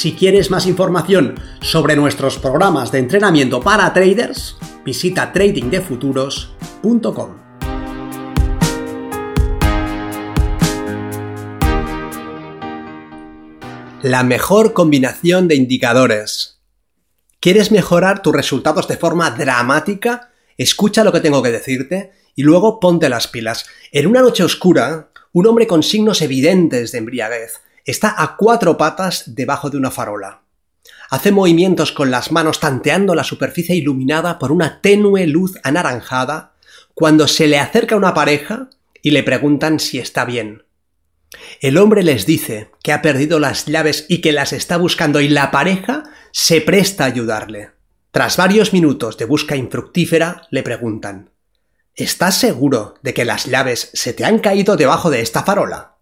Si quieres más información sobre nuestros programas de entrenamiento para traders, visita tradingdefuturos.com. La mejor combinación de indicadores. ¿Quieres mejorar tus resultados de forma dramática? Escucha lo que tengo que decirte y luego ponte las pilas. En una noche oscura, un hombre con signos evidentes de embriaguez Está a cuatro patas debajo de una farola. Hace movimientos con las manos tanteando la superficie iluminada por una tenue luz anaranjada cuando se le acerca una pareja y le preguntan si está bien. El hombre les dice que ha perdido las llaves y que las está buscando y la pareja se presta a ayudarle. Tras varios minutos de busca infructífera, le preguntan ¿Estás seguro de que las llaves se te han caído debajo de esta farola?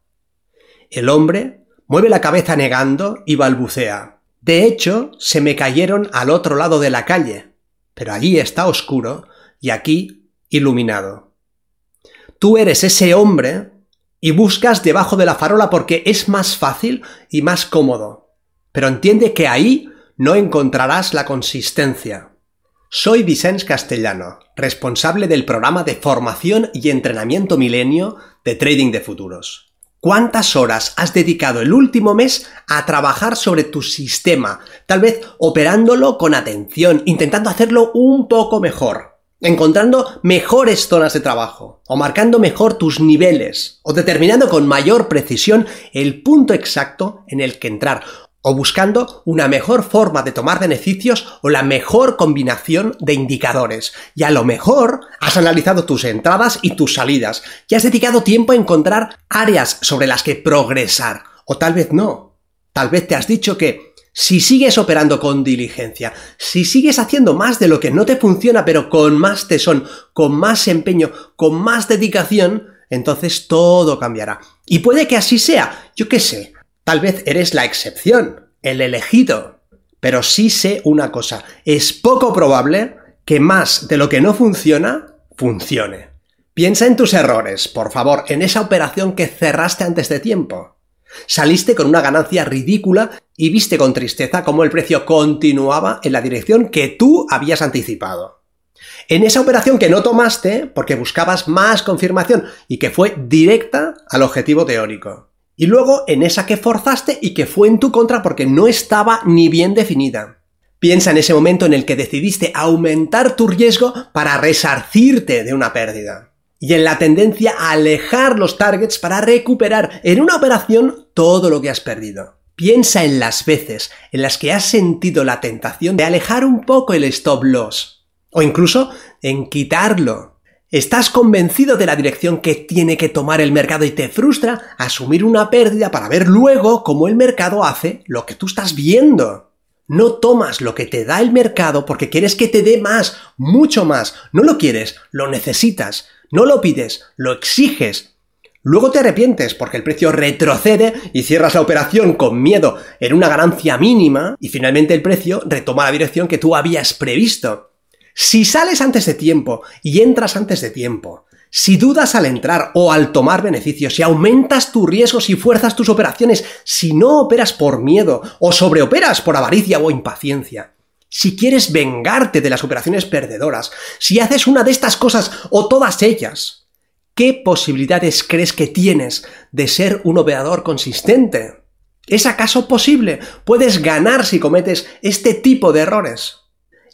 El hombre Mueve la cabeza negando y balbucea. De hecho, se me cayeron al otro lado de la calle, pero allí está oscuro y aquí iluminado. Tú eres ese hombre y buscas debajo de la farola porque es más fácil y más cómodo. Pero entiende que ahí no encontrarás la consistencia. Soy Vicens Castellano, responsable del programa de formación y entrenamiento milenio de Trading de Futuros. ¿Cuántas horas has dedicado el último mes a trabajar sobre tu sistema? Tal vez operándolo con atención, intentando hacerlo un poco mejor, encontrando mejores zonas de trabajo, o marcando mejor tus niveles, o determinando con mayor precisión el punto exacto en el que entrar, o buscando una mejor forma de tomar beneficios o la mejor combinación de indicadores. Y a lo mejor has analizado tus entradas y tus salidas y has dedicado tiempo a encontrar áreas sobre las que progresar. O tal vez no. Tal vez te has dicho que si sigues operando con diligencia, si sigues haciendo más de lo que no te funciona pero con más tesón, con más empeño, con más dedicación, entonces todo cambiará. Y puede que así sea, yo qué sé, Tal vez eres la excepción, el elegido. Pero sí sé una cosa, es poco probable que más de lo que no funciona, funcione. Piensa en tus errores, por favor, en esa operación que cerraste antes de tiempo. Saliste con una ganancia ridícula y viste con tristeza cómo el precio continuaba en la dirección que tú habías anticipado. En esa operación que no tomaste porque buscabas más confirmación y que fue directa al objetivo teórico. Y luego en esa que forzaste y que fue en tu contra porque no estaba ni bien definida. Piensa en ese momento en el que decidiste aumentar tu riesgo para resarcirte de una pérdida. Y en la tendencia a alejar los targets para recuperar en una operación todo lo que has perdido. Piensa en las veces en las que has sentido la tentación de alejar un poco el stop loss. O incluso en quitarlo Estás convencido de la dirección que tiene que tomar el mercado y te frustra asumir una pérdida para ver luego cómo el mercado hace lo que tú estás viendo. No tomas lo que te da el mercado porque quieres que te dé más, mucho más. No lo quieres, lo necesitas. No lo pides, lo exiges. Luego te arrepientes porque el precio retrocede y cierras la operación con miedo en una ganancia mínima y finalmente el precio retoma la dirección que tú habías previsto. Si sales antes de tiempo y entras antes de tiempo, si dudas al entrar o al tomar beneficios, si aumentas tus riesgos y fuerzas tus operaciones, si no operas por miedo o sobreoperas por avaricia o impaciencia, si quieres vengarte de las operaciones perdedoras, si haces una de estas cosas o todas ellas, ¿qué posibilidades crees que tienes de ser un operador consistente? ¿Es acaso posible? Puedes ganar si cometes este tipo de errores.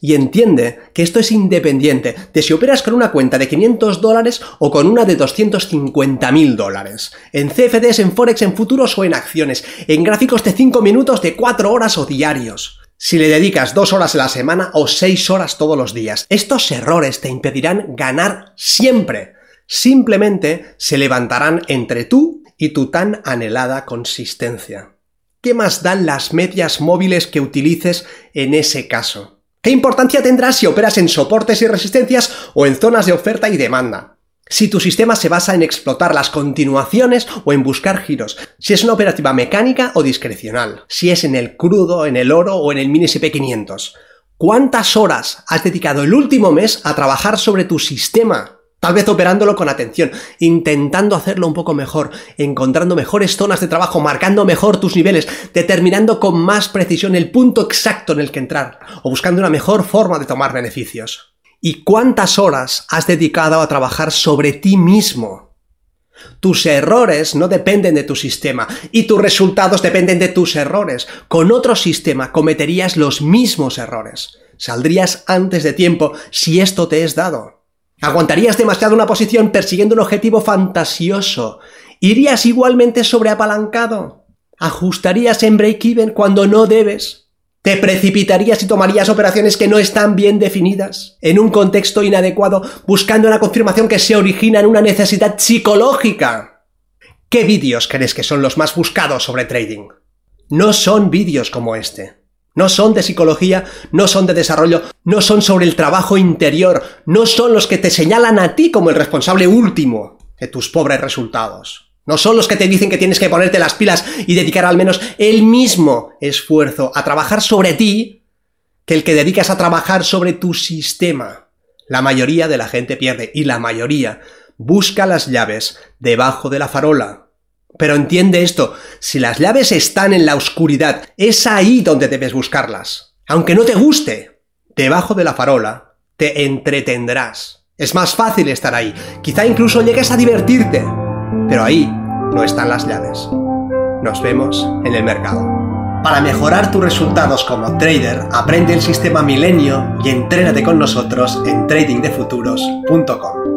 Y entiende que esto es independiente de si operas con una cuenta de 500 dólares o con una de 250 mil dólares. En CFDs, en Forex, en futuros o en acciones. En gráficos de 5 minutos, de 4 horas o diarios. Si le dedicas 2 horas a la semana o 6 horas todos los días. Estos errores te impedirán ganar siempre. Simplemente se levantarán entre tú y tu tan anhelada consistencia. ¿Qué más dan las medias móviles que utilices en ese caso? ¿Qué importancia tendrá si operas en soportes y resistencias o en zonas de oferta y demanda? Si tu sistema se basa en explotar las continuaciones o en buscar giros, si es una operativa mecánica o discrecional, si es en el crudo, en el oro o en el mini SP500. ¿Cuántas horas has dedicado el último mes a trabajar sobre tu sistema? Tal vez operándolo con atención, intentando hacerlo un poco mejor, encontrando mejores zonas de trabajo, marcando mejor tus niveles, determinando con más precisión el punto exacto en el que entrar, o buscando una mejor forma de tomar beneficios. ¿Y cuántas horas has dedicado a trabajar sobre ti mismo? Tus errores no dependen de tu sistema y tus resultados dependen de tus errores. Con otro sistema cometerías los mismos errores. Saldrías antes de tiempo si esto te es dado. Aguantarías demasiado una posición persiguiendo un objetivo fantasioso. Irías igualmente sobreapalancado. Ajustarías en break-even cuando no debes. Te precipitarías y tomarías operaciones que no están bien definidas, en un contexto inadecuado, buscando una confirmación que se origina en una necesidad psicológica. ¿Qué vídeos crees que son los más buscados sobre trading? No son vídeos como este. No son de psicología, no son de desarrollo, no son sobre el trabajo interior, no son los que te señalan a ti como el responsable último de tus pobres resultados. No son los que te dicen que tienes que ponerte las pilas y dedicar al menos el mismo esfuerzo a trabajar sobre ti que el que dedicas a trabajar sobre tu sistema. La mayoría de la gente pierde y la mayoría busca las llaves debajo de la farola. Pero entiende esto, si las llaves están en la oscuridad, es ahí donde debes buscarlas. Aunque no te guste, debajo de la farola te entretendrás. Es más fácil estar ahí, quizá incluso llegues a divertirte. Pero ahí no están las llaves. Nos vemos en el mercado. Para mejorar tus resultados como trader, aprende el sistema Milenio y entrénate con nosotros en tradingdefuturos.com.